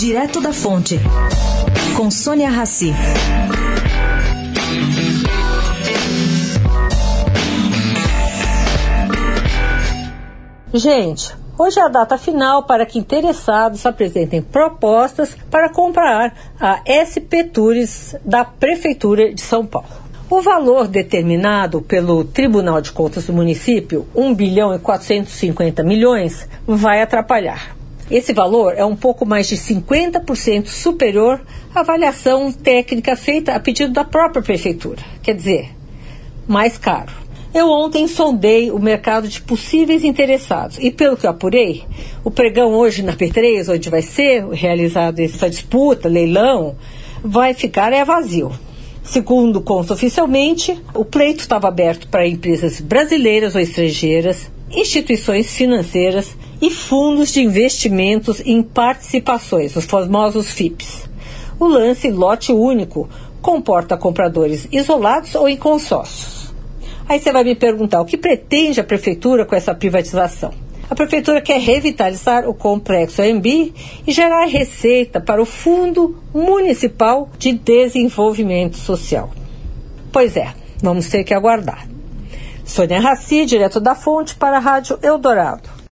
Direto da Fonte, com Sônia Rassi. Gente, hoje é a data final para que interessados apresentem propostas para comprar a SP Tours da Prefeitura de São Paulo. O valor determinado pelo Tribunal de Contas do município, 1 bilhão e 450 milhões, vai atrapalhar. Esse valor é um pouco mais de 50% superior à avaliação técnica feita a pedido da própria prefeitura. Quer dizer, mais caro. Eu ontem sondei o mercado de possíveis interessados e, pelo que eu apurei, o pregão hoje na P3, onde vai ser realizada essa disputa, leilão, vai ficar é vazio. Segundo consta oficialmente, o pleito estava aberto para empresas brasileiras ou estrangeiras, instituições financeiras e fundos de investimentos em participações, os famosos FIPS. O lance lote único comporta compradores isolados ou em consórcios. Aí você vai me perguntar o que pretende a prefeitura com essa privatização? A prefeitura quer revitalizar o complexo AMB e gerar receita para o Fundo Municipal de Desenvolvimento Social. Pois é, vamos ter que aguardar. Sônia Raci, direto da Fonte, para a Rádio Eldorado.